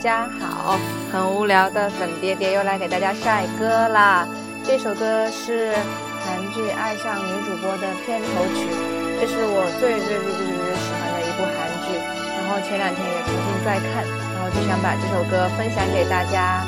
家好，很无聊的粉爹爹又来给大家晒歌啦。这首歌是韩剧《爱上女主播》的片头曲，这是我最最最最最喜欢的一部韩剧。然后前两天也重新在看，然后就想把这首歌分享给大家。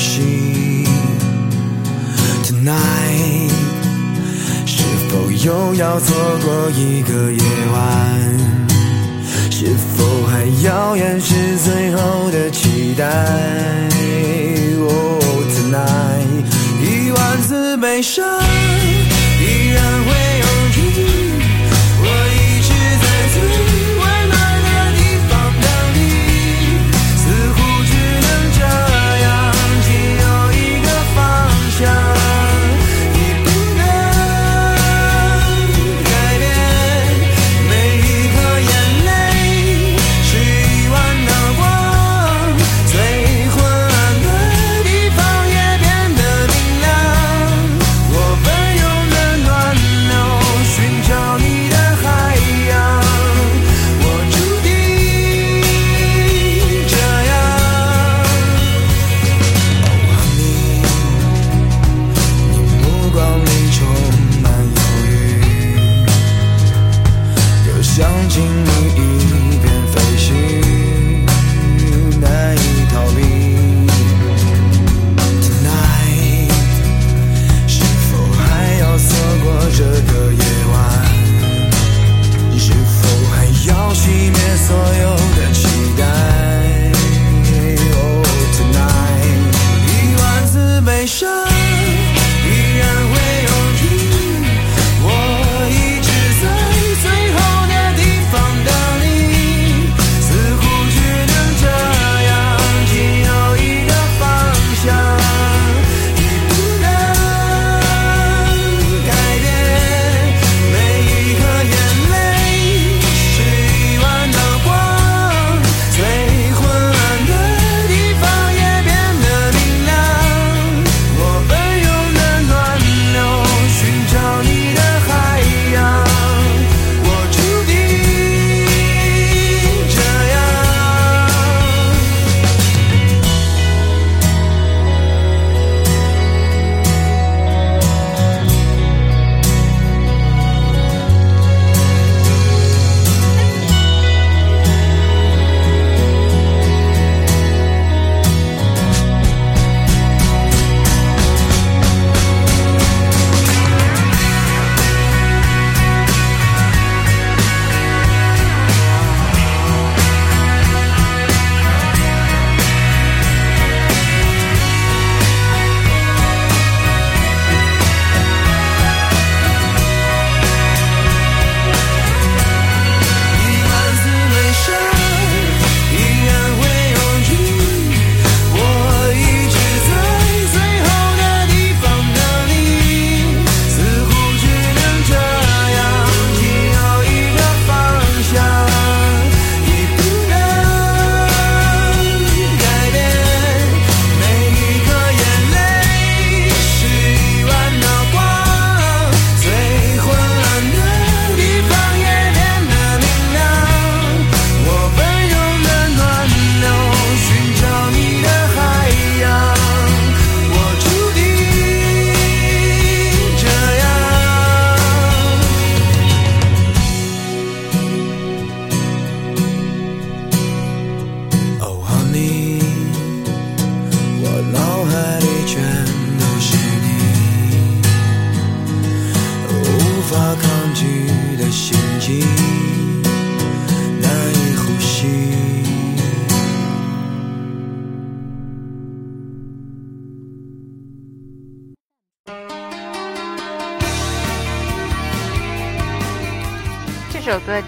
心。Tonight 是否又要错过一个夜晚？是否还要掩饰最后的期待？Oh tonight 一万次悲伤依然会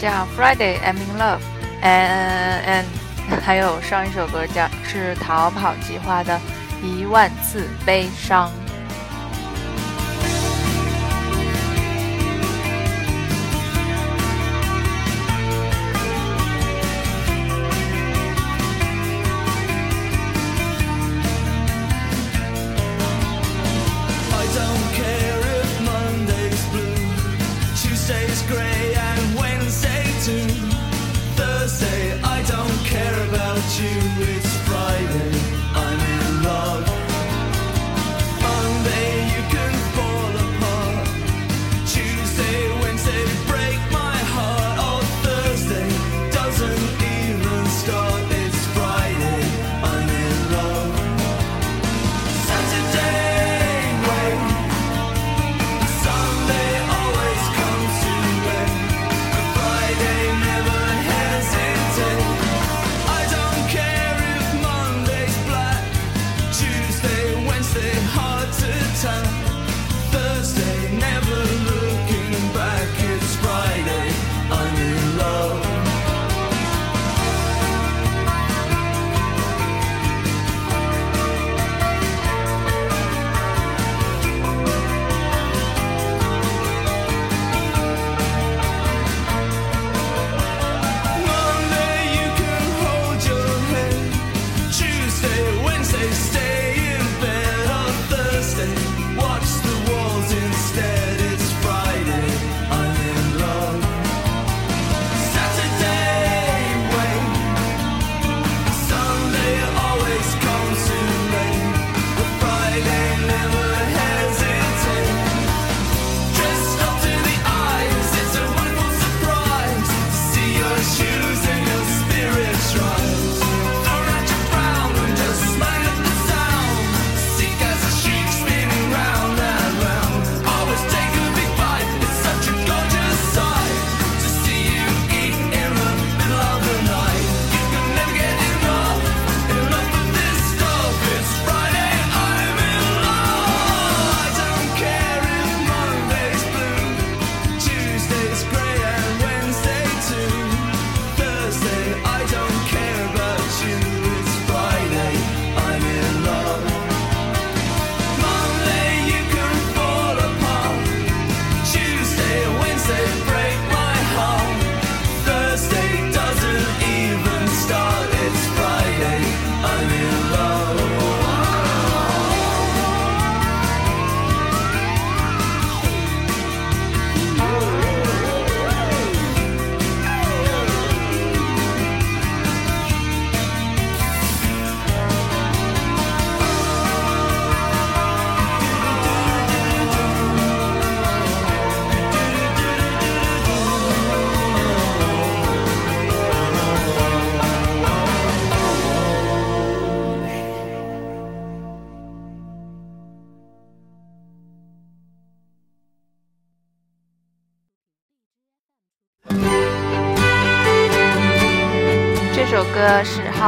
叫 friday i'm in love and and 还有上一首歌叫是逃跑计划的一万次悲伤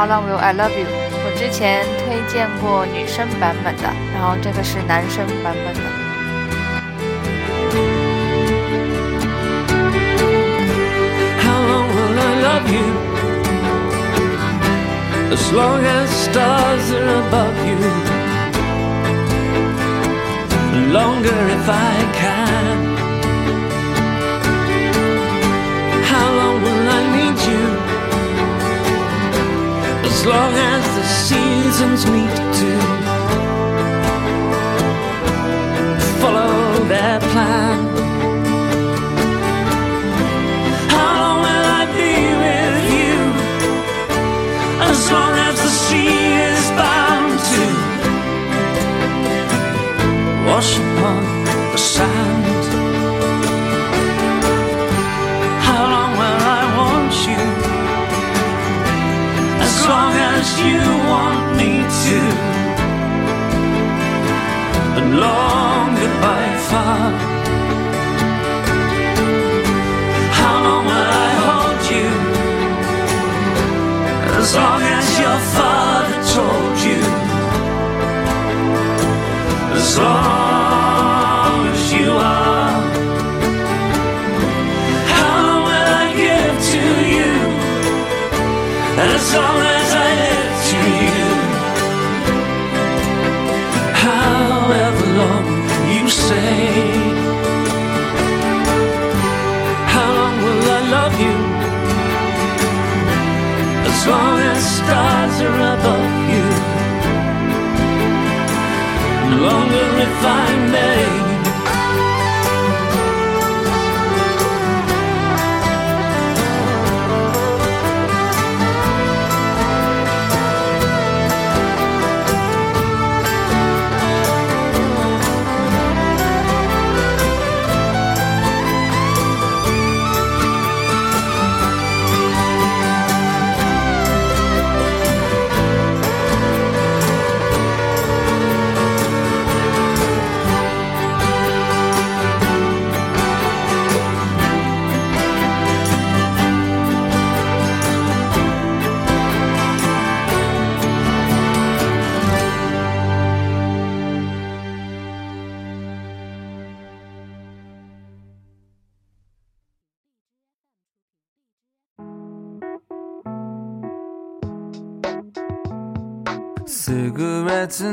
How Long Will I Love You？我之前推荐过女生版本的，然后这个是男生版本的。How long will I love you? As long as stars are above you. Longer if I can. How long will I need you? As long as the seasons meet to follow their plan.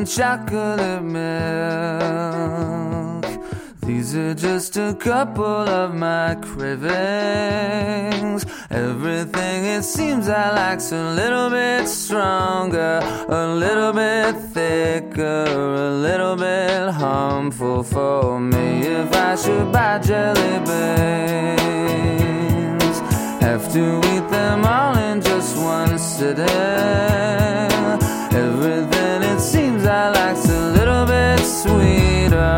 Chocolate milk. These are just a couple of my cravings. Everything it seems I like's a little bit stronger, a little bit thicker, a little bit harmful for me. If I should buy jelly beans, have to eat them all in just one sitting. Everything I like's a little bit sweeter,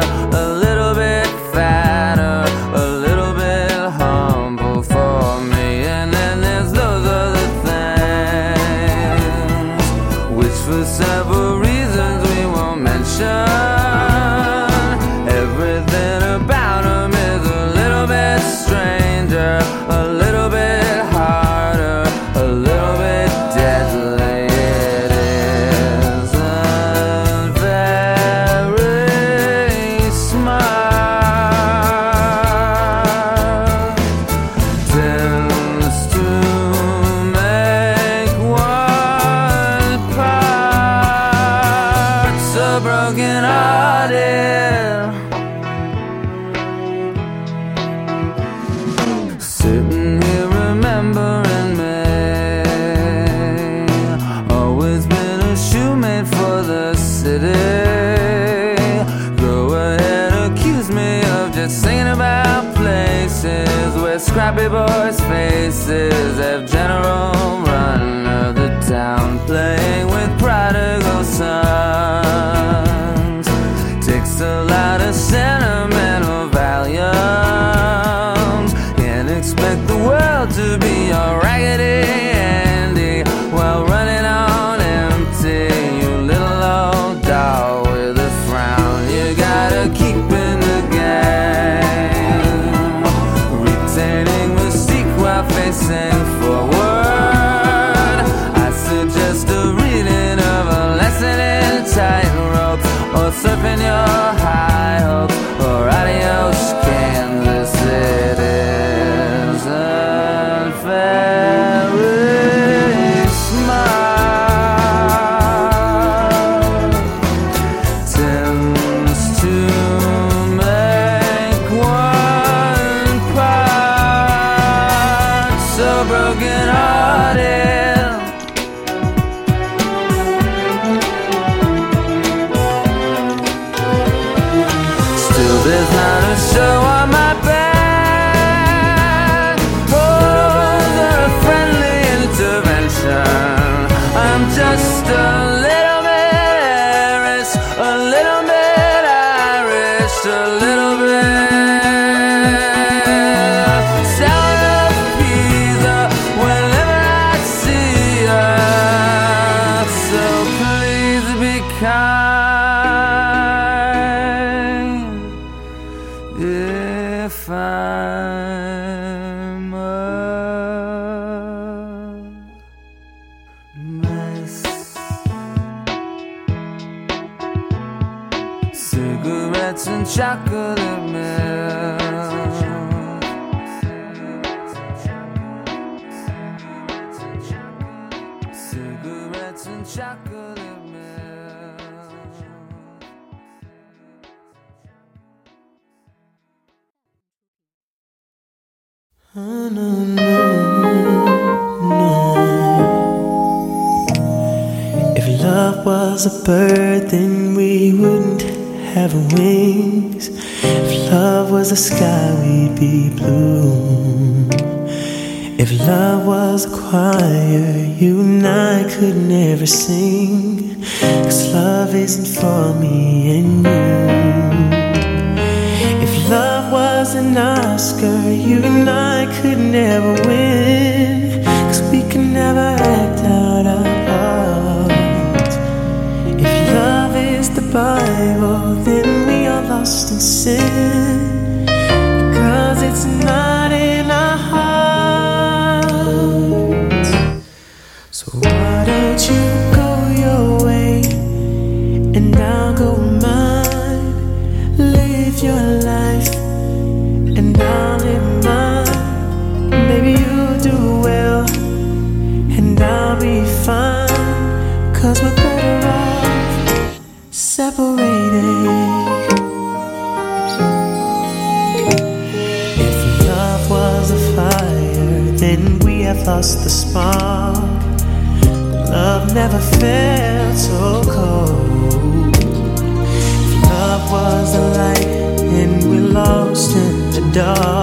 cigarettes and chocolate milk. Cigarettes and chocolate. Oh, no, no, no. If love was a bird have wings. If love was the sky, we'd be blue. If love was a choir, you and I could never sing. Cause love isn't for me and you. If love was an Oscar, you and I could never win. survival, then we are lost in sin. dark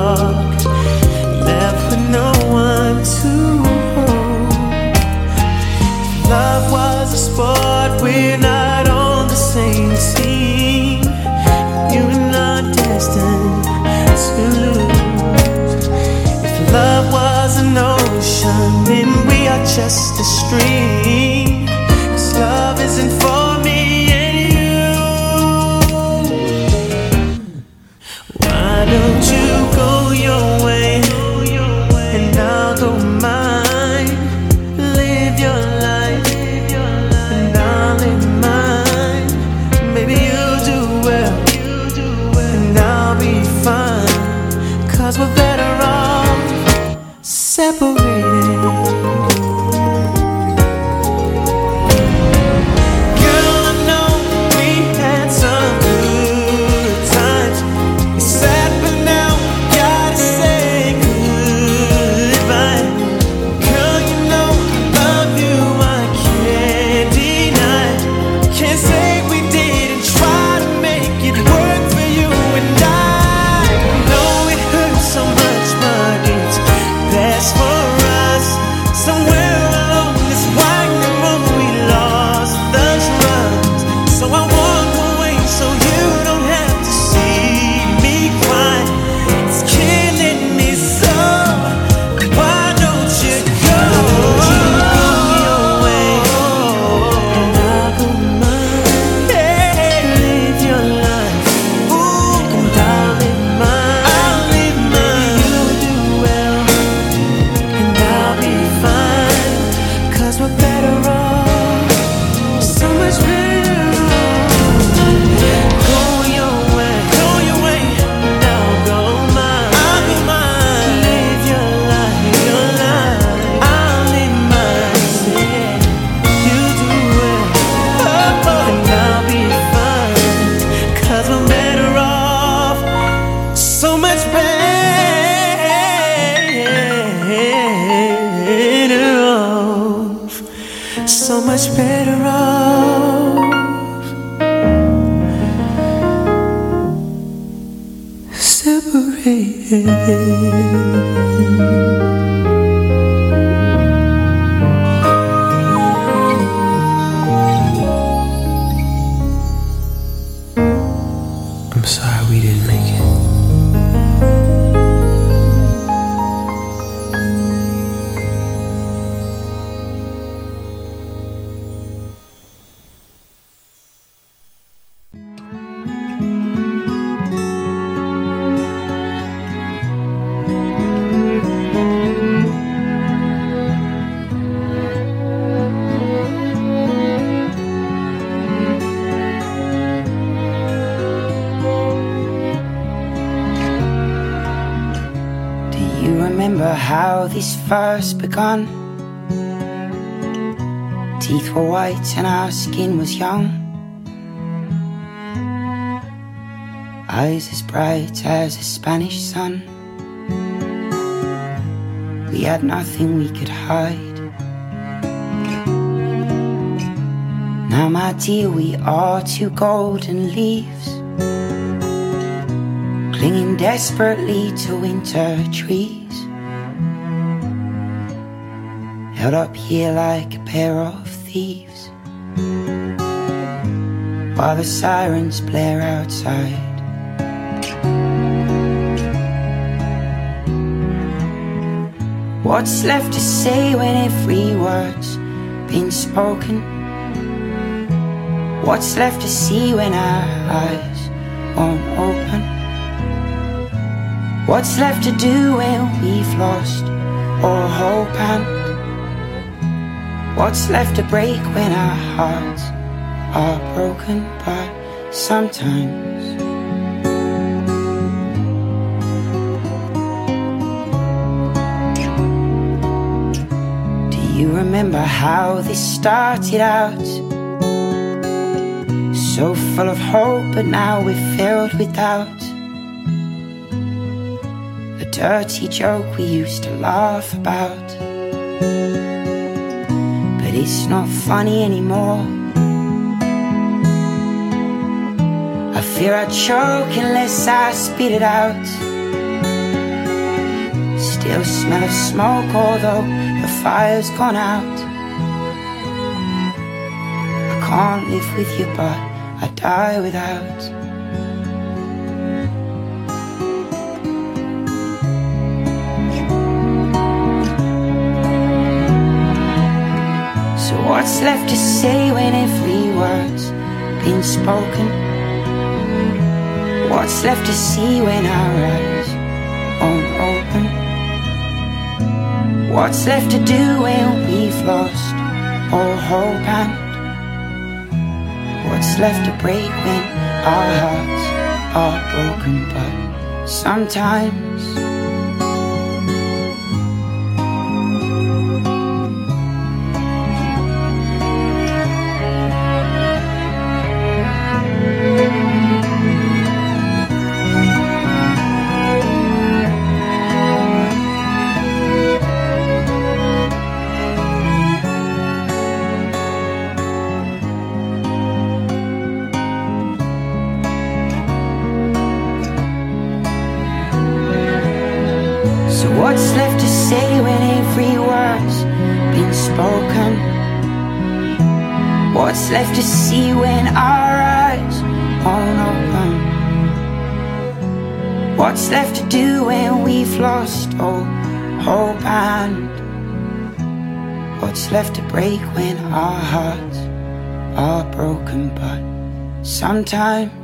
much better off. Separated. Teeth were white and our skin was young. Eyes as bright as a Spanish sun. We had nothing we could hide. Now, my dear, we are two golden leaves clinging desperately to winter trees. Held up here like a pair of thieves. While the sirens blare outside. What's left to say when every word's been spoken? What's left to see when our eyes won't open? What's left to do when we've lost all hope and what's left to break when our hearts are broken? But sometimes Do you remember how this started out? So full of hope, but now we're filled with doubt a dirty joke we used to laugh about. It's not funny anymore. I fear I choke unless I spit it out. Still smell of smoke, although the fire's gone out. I can't live with you, but I die without. What's left to say when every word's been spoken? What's left to see when our eyes won't open? What's left to do when we've lost all hope and what's left to break when our hearts are broken? But sometimes What's left to do when we've lost all hope and what's left to break when our hearts are broken? But sometimes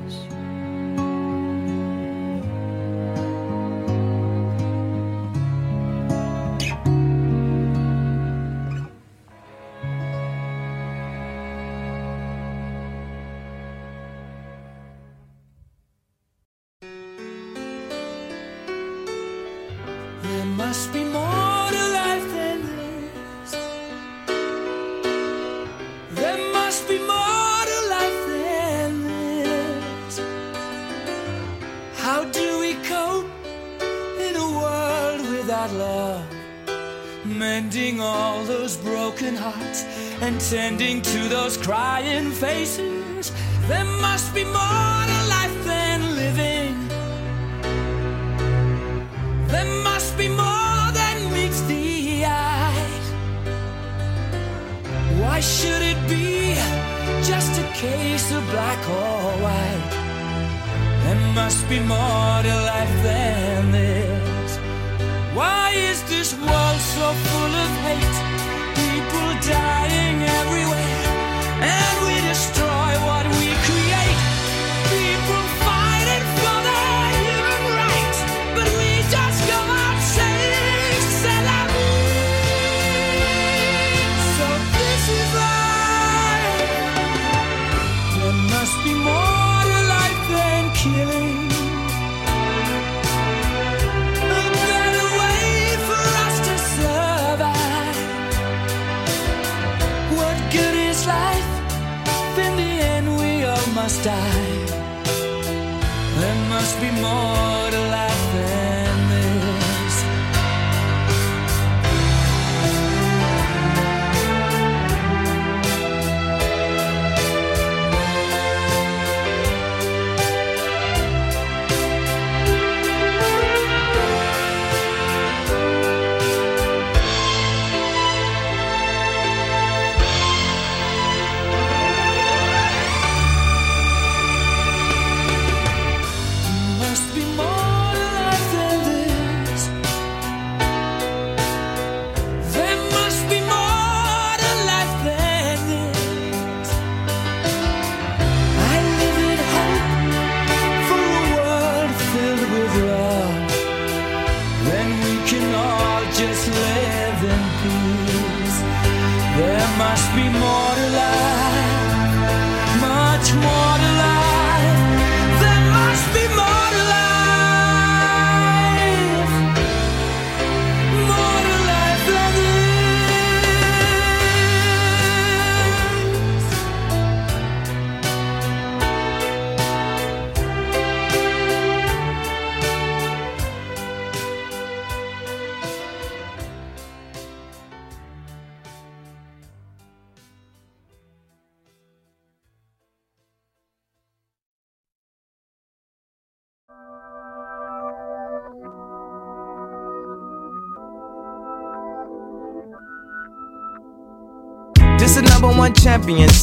be more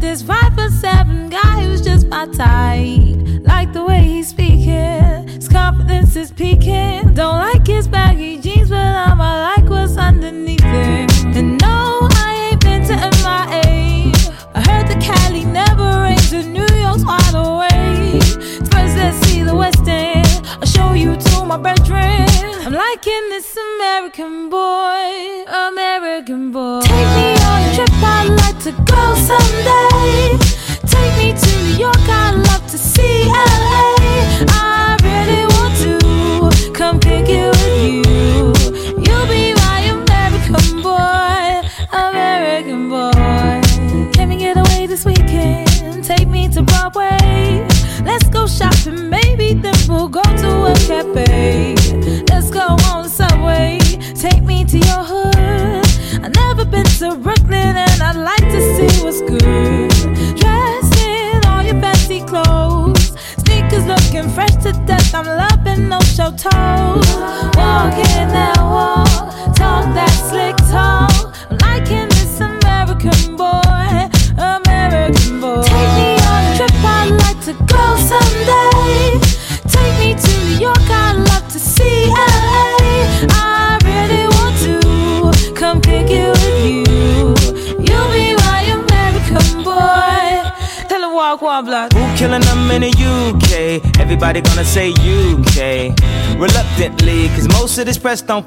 This five foot seven guy who's just my type. Like the way he's speaking, his confidence is peaking. Don't like his baggy jeans, but I'ma like what's underneath it. And no, I ain't been to MIA. I heard the Cali never rains and New York's wide awake. First, let's see the West End. I'll show you to my bedroom. I'm liking this American boy, American boy. Take me on a trip, I'd like to go someday. Take me to New York, I'd love to see LA. I really want to come pick it with you. You'll be my American boy, American boy. Can we get away this weekend? Take me to Broadway. Let's go shopping, maybe then we'll go to a cafe. Let's go on subway. Take me to your hood. I've never been to Brooklyn and I'd like to see what's good. Dressed in all your fancy clothes. Sneakers looking fresh to death. I'm loving no show toes. Walking that walk, walk quoi blood? Who killing them in the UK? Everybody gonna say UK. Reluctantly, cause most of this press don't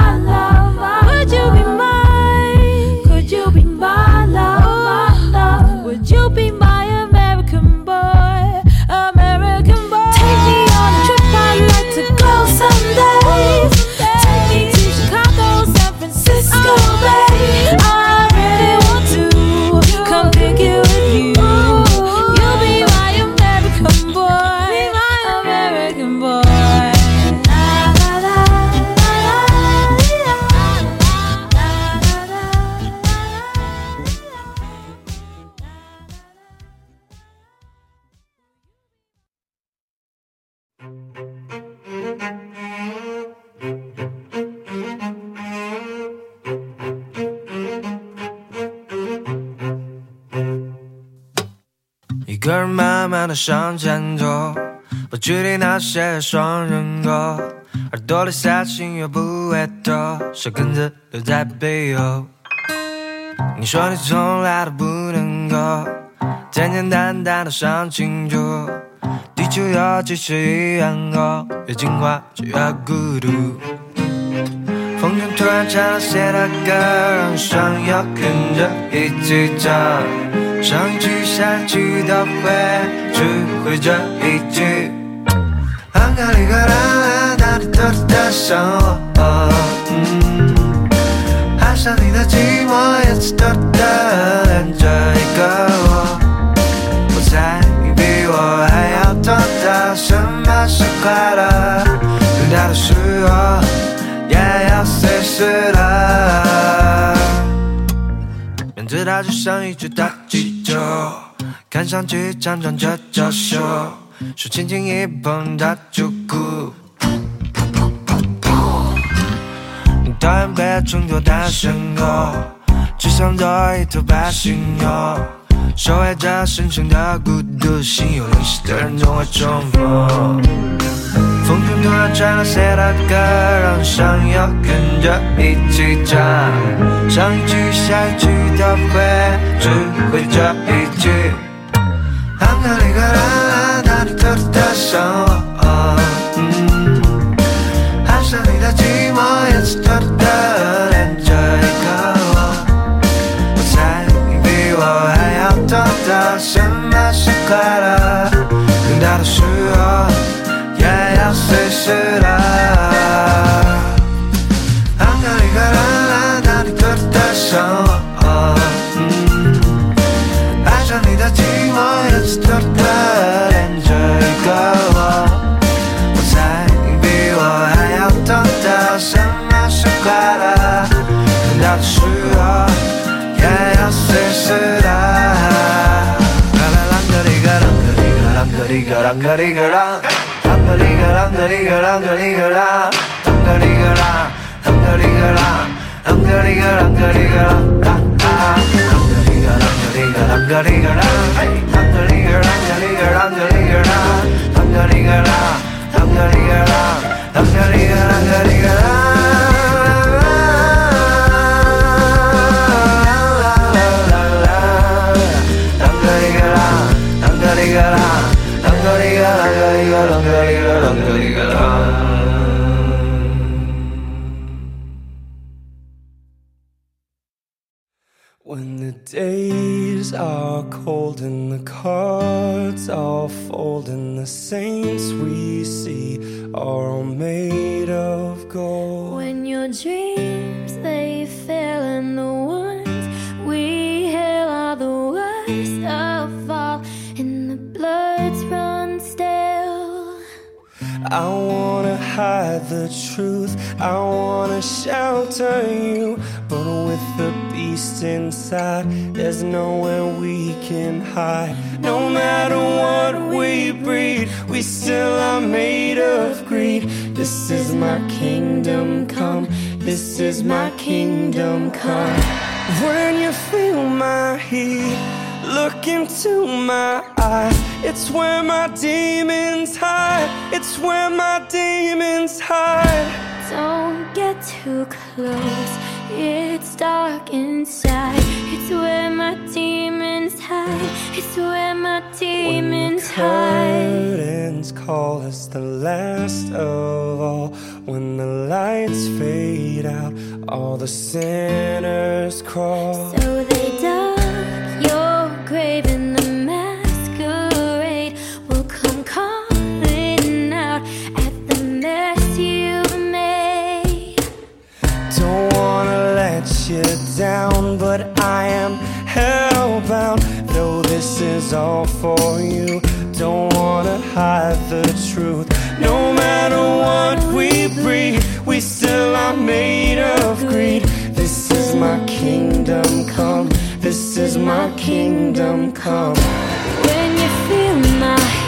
的向前走，不距离那些双人歌，耳朵里下心又不会多，舌根子留在背后。你说你从来都不能够简简单单的想清楚，地球有几十亿人口，越进化就越孤独。风筝突然唱了谁的歌，让双友跟着一起唱。上一句下一句都会，只会这一句。安卡里克拉，哪里偷偷的想我？嗯，爱上你的寂寞，也是偷偷的恋着一个我。我猜你比我还要懂得什么是快乐，最大的时候也要随时的。面对它就像一只大鸡球，看上去强壮着娇羞，手轻轻一碰它就哭。你讨厌被衬托太深厚，只想做一头白犀牛，守卫着深深的孤独，心有灵犀的人总会重逢。风筝突然传来谁的歌，让上友跟着一起唱，上一句下一句都不会，只会这一句。安卡里克拉，哪里偷偷的想我？嗯，爱上你的寂寞，也是偷偷的恋着一个我。我猜你比我还要懂得什么是快乐，更大的时候随时的。安卡里克拉，哪里偷偷的想我？嗯，爱上你的寂寞，也是偷偷的恋着一个我。我猜你比我还要懂得什么是快乐，更大的时候也要随时的。啦啦啷个哩个啷个哩个啷个哩个啷个哩个，啷个哩个啷个哩个啷个哩个啷，啷个哩个啷，啷个哩个啷，啷个哩个啷个哩个啷，啷，个哩个啷个哩个啷个哩个啷，啷个哩个啷个哩个啷个哩个啷，啷个哩个，啷个哩个啷，啷个哩个啷个哩个啷。Days are cold and the cards all fold and the saints we see are all made of gold. When your dreams they fail and the ones we hail are the worst of all, and the bloods run stale. I wanna hide the truth, I wanna shelter you. But with the beast inside, there's nowhere we can hide. No matter what we breed, we still are made of greed. This is my kingdom come, this is my kingdom come. When you feel my heat, look into my eyes. It's where my demons hide. It's where my demons hide. Don't get too close, it's dark inside. It's where my demons hide. It's where my When the demons hide. curtains call us the last of all. When the lights fade out, all the sinners crawl. So you down, but I am hellbound. Though this is all for you, don't wanna hide the truth. No matter what we breed, we still are made of greed. This is my kingdom come. This is my kingdom come. When you feel my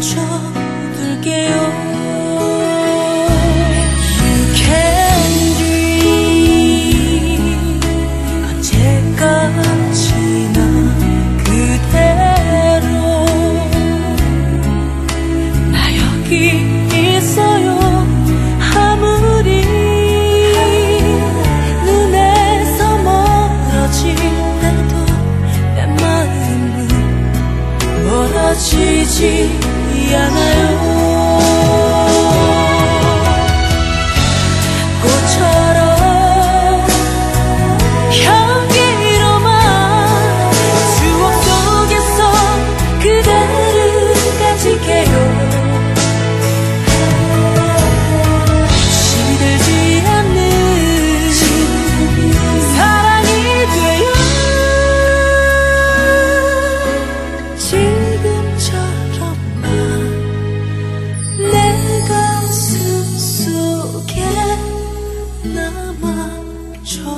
中。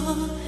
الشجرة